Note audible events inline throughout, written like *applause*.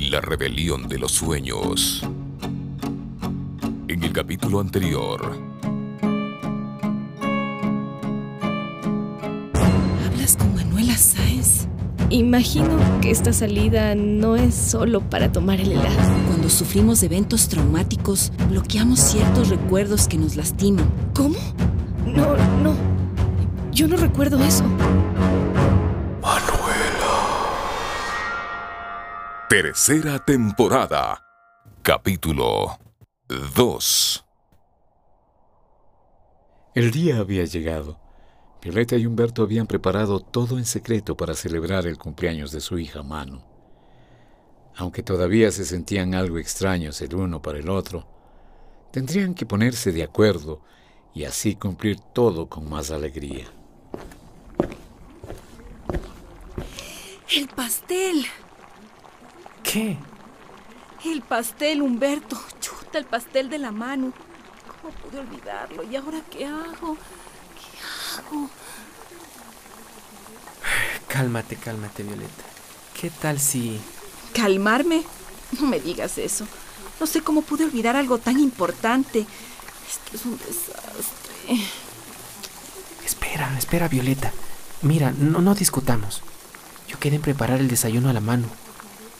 La rebelión de los sueños. En el capítulo anterior. ¿Hablas con Manuela Sáenz? Imagino que esta salida no es solo para tomar el helado. Cuando sufrimos eventos traumáticos, bloqueamos ciertos recuerdos que nos lastiman. ¿Cómo? No, no. Yo no recuerdo eso. Tercera temporada. Capítulo 2. El día había llegado. Violeta y Humberto habían preparado todo en secreto para celebrar el cumpleaños de su hija Manu. Aunque todavía se sentían algo extraños el uno para el otro, tendrían que ponerse de acuerdo y así cumplir todo con más alegría. El pastel. ¿Qué? El pastel, Humberto. Chuta, el pastel de la mano. ¿Cómo pude olvidarlo? ¿Y ahora qué hago? ¿Qué hago? Cálmate, cálmate, Violeta. ¿Qué tal si... ¿Calmarme? No me digas eso. No sé cómo pude olvidar algo tan importante. Esto es un desastre. Espera, espera, Violeta. Mira, no, no discutamos. Yo quedé en preparar el desayuno a la mano.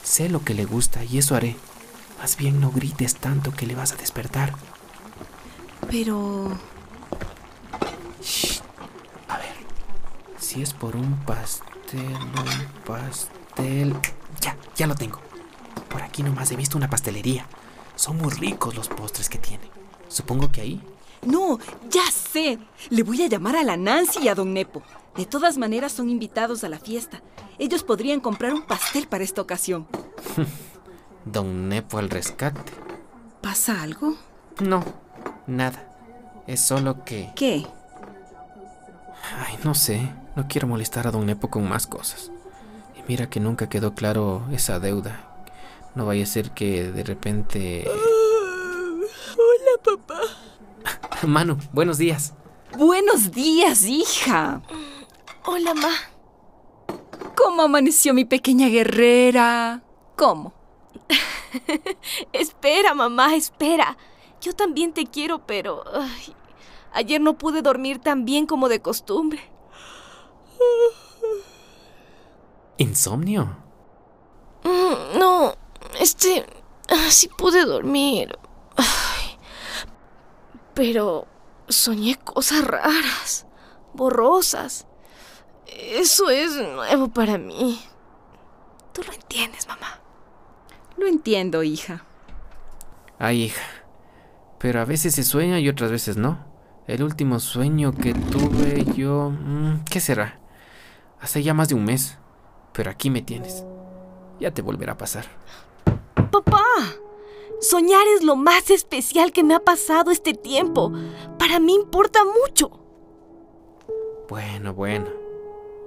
Sé lo que le gusta y eso haré. Más bien no grites tanto que le vas a despertar. Pero... Shh. A ver. Si es por un pastel, un pastel... Ya, ya lo tengo. Por aquí nomás he visto una pastelería. Son muy ricos los postres que tiene. Supongo que ahí. No, ya sé. Le voy a llamar a la Nancy y a Don Nepo. De todas maneras son invitados a la fiesta. Ellos podrían comprar un pastel para esta ocasión. *laughs* Don Nepo al rescate. ¿Pasa algo? No, nada. Es solo que... ¿Qué? Ay, no sé. No quiero molestar a Don Nepo con más cosas. Y mira que nunca quedó claro esa deuda. No vaya a ser que de repente... *gasps* hola, papá. *laughs* Manu, buenos días. Buenos días, hija. Hola, ma. ¿Cómo amaneció mi pequeña guerrera? ¿Cómo? *laughs* espera, mamá, espera. Yo también te quiero, pero... ay, ayer no pude dormir tan bien como de costumbre. ¿Insomnio? Mm, no, este... ah, sí pude dormir. Ay, pero soñé cosas raras, borrosas. Eso es nuevo para mí. Tú lo entiendes, mamá. Lo entiendo, hija. Ay, hija. Pero a veces se sueña y otras veces no. El último sueño que tuve yo... mm, ¿Qué será? Hace ya más de un mes. Pero aquí me tienes. Ya te volverá a pasar. Papá, soñar es lo más especial que me ha pasado este tiempo. Para mí importa mucho. Bueno, bueno.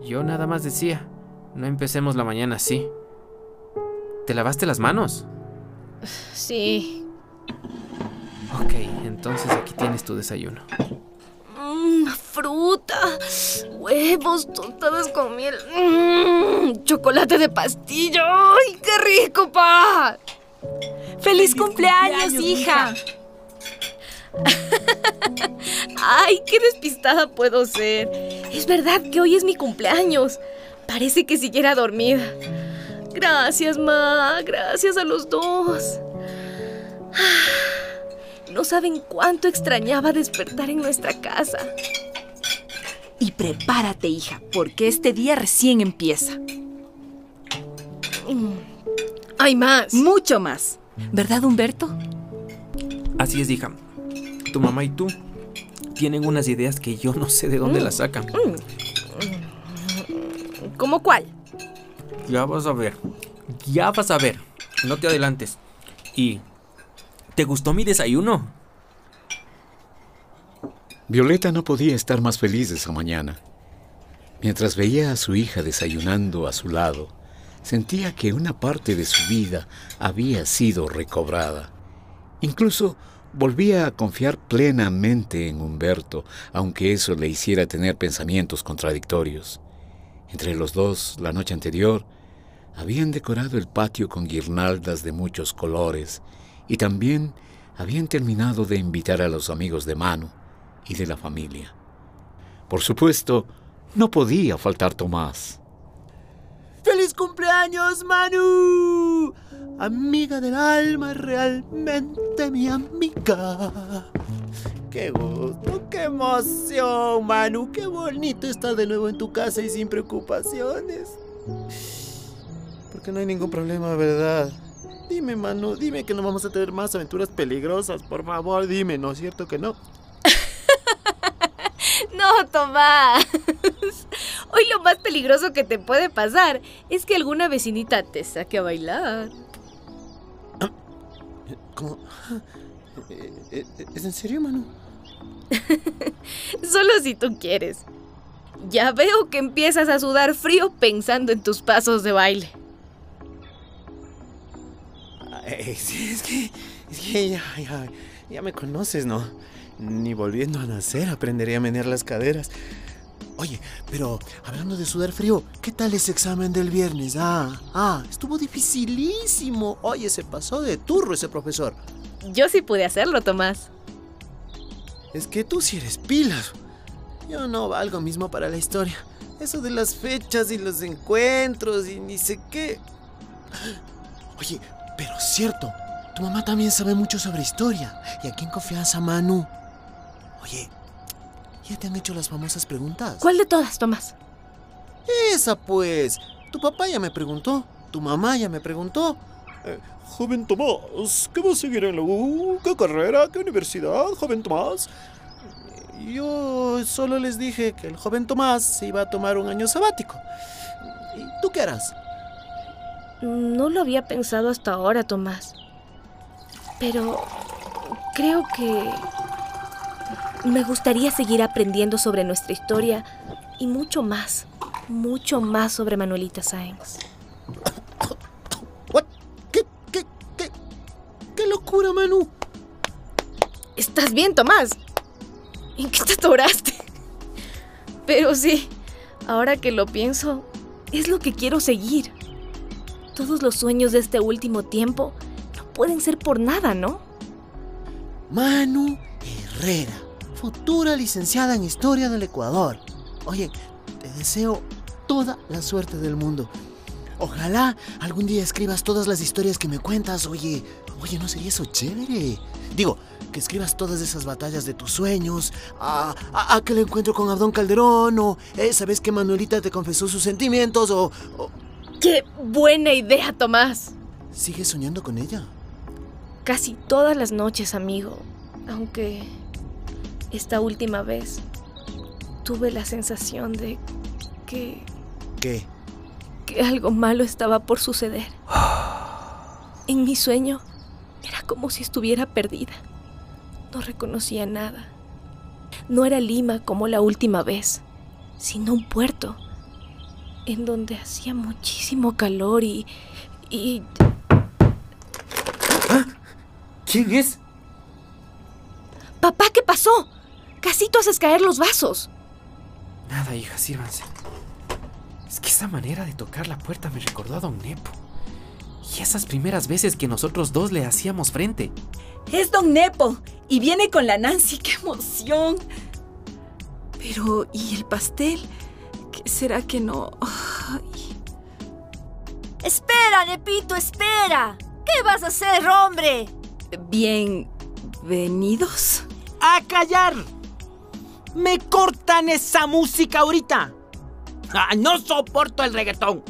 Yo nada más decía. No empecemos la mañana así. ¿Te lavaste las manos? Sí. Ok, entonces aquí tienes tu desayuno. Mm, fruta, huevos, tostadas con miel, mm, chocolate de pastillo. ¡Ay, qué rico, pa! ¡Feliz, cumpleaños, hija! Ay, qué despistada puedo ser. Es verdad que hoy es mi cumpleaños. Parece que siguiera dormida. Gracias, Ma. Gracias a los dos. No saben cuánto extrañaba despertar en nuestra casa. Y prepárate, hija, porque este día recién empieza. Mm. Hay más. Mucho más. ¿Verdad, Humberto? Así es, hija. Tu mamá y tú tienen unas ideas que yo no sé de dónde las sacan. ¿Cómo cuál? Ya vas a ver. Ya vas a ver. No te adelantes. ¿Y te gustó mi desayuno? Violeta no podía estar más feliz esa mañana. Mientras veía a su hija desayunando a su lado, sentía que una parte de su vida había sido recobrada. Incluso volvía a confiar plenamente en Humberto, aunque eso le hiciera tener pensamientos contradictorios. Entre los dos, la noche anterior, habían decorado el patio con guirnaldas de muchos colores y también habían terminado de invitar a los amigos de Manu y de la familia. Por supuesto, no podía faltar Tomás. ¡Feliz cumpleaños, Manu! Amiga del alma, realmente mi amiga. ¡Qué gusto, qué emoción, Manu! ¡Qué bonito estar de nuevo en tu casa y sin preocupaciones! Porque no hay ningún problema, ¿verdad? Dime, Manu, dime que no vamos a tener más aventuras peligrosas, por favor, dime, ¿no es cierto que no? *laughs* No, Tomás. Hoy lo más peligroso que te puede pasar es que alguna vecinita te saque a bailar. ¿Cómo? Eh, eh, ¿Es en serio, Manu? *laughs* Solo si tú quieres. Ya veo que empiezas a sudar frío pensando en tus pasos de baile. Ay, sí, es que, es que ya, ya, ya me conoces, ¿no? Ni volviendo a nacer aprendería a menear las caderas. Oye, pero hablando de sudar frío, ¿qué tal ese examen del viernes? Ah, ah, estuvo dificilísimo. Oye, se pasó de turro ese profesor. Yo sí pude hacerlo, Tomás. Es que tú sí eres pilas. Yo no valgo mismo para la historia. Eso de las fechas y los encuentros y ni sé qué. Oye, pero cierto, tu mamá también sabe mucho sobre historia. ¿Y aquí en confianza, Manu? Oye, ¿ya te han hecho las famosas preguntas? ¿Cuál de todas, Tomás? Esa pues. Tu papá ya me preguntó. Tu mamá ya me preguntó. Eh, joven Tomás, ¿qué va a seguir en la U? ¿Qué carrera? ¿Qué universidad, joven Tomás? Yo solo les dije que el joven Tomás se iba a tomar un año sabático. ¿Y tú qué harás? No lo había pensado hasta ahora, Tomás. Pero creo que me gustaría seguir aprendiendo sobre nuestra historia y mucho más, mucho más sobre Manuelita Sáenz. ¿Qué, qué, qué, qué locura, Manu? ¿Estás bien, Tomás? ¿En qué te atoraste? Pero sí, ahora que lo pienso, es lo que quiero seguir. Todos los sueños de este último tiempo no pueden ser por nada, ¿no? Manu Herrera, futura licenciada en Historia del Ecuador. Oye, te deseo toda la suerte del mundo. Ojalá algún día escribas todas las historias que me cuentas. Oye, oye, ¿no sería eso chévere? Digo, que escribas todas esas batallas de tus sueños, a, a, aquel encuentro con Abdón Calderón, o esa vez que Manuelita te confesó sus sentimientos, o, o... ¡Qué buena idea, Tomás! ¿Sigues soñando con ella? Casi todas las noches, amigo. Aunque esta última vez tuve la sensación de que... ¿Qué? que algo malo estaba por suceder. *sighs* En mi sueño era como si estuviera perdida. No reconocía nada. No era Lima como la última vez, sino un puerto en donde hacía muchísimo calor y... y... ¿Quién es? Papá, ¿qué pasó? Casi tú haces caer los vasos. Nada, hija, sírvanse. Es que esa manera de tocar la puerta me recordó a Don Nepo. Y esas primeras veces que nosotros dos le hacíamos frente. Es Don Nepo y viene con la Nancy. ¡Qué emoción! Pero, ¿y el pastel? ¿Qué será que no? Ay. Espera, Nepito, espera. ¿Qué vas a hacer, hombre? Bienvenidos. ¡A callar! Me cortan esa música ahorita. Ah, no soporto el reggaetón.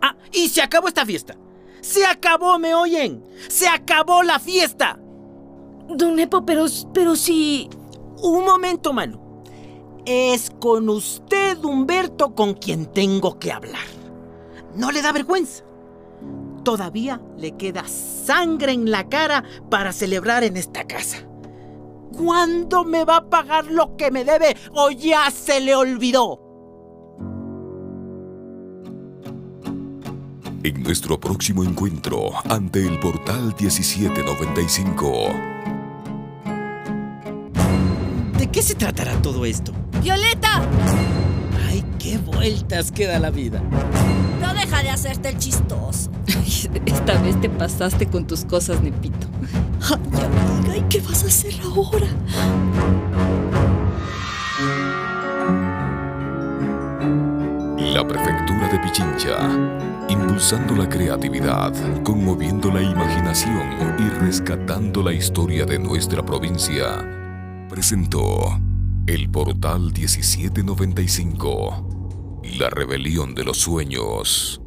Ah, y se acabó esta fiesta. Se acabó, ¿me oyen? Se acabó la fiesta. Don Nepo, pero, pero si... Un momento, Manu. Es con usted, Humberto, con quien tengo que hablar. ¿No le da vergüenza? todavía le queda sangre en la cara para celebrar en esta casa. ¿Cuándo me va a pagar lo que me debe o ya se le olvidó? En nuestro próximo encuentro ante el portal 1795. ¿De qué se tratará todo esto? ¡Violeta! Ay, qué vueltas queda la vida. No deja de hacerte el chistoso. *laughs* Esta vez te pasaste con tus cosas, Nepito. Ay, amiga, ¿y qué vas a hacer ahora? La Prefectura de Pichincha, impulsando la creatividad, conmoviendo la imaginación y rescatando la historia de nuestra provincia, presentó el Portal 1795, La Rebelión de los Sueños.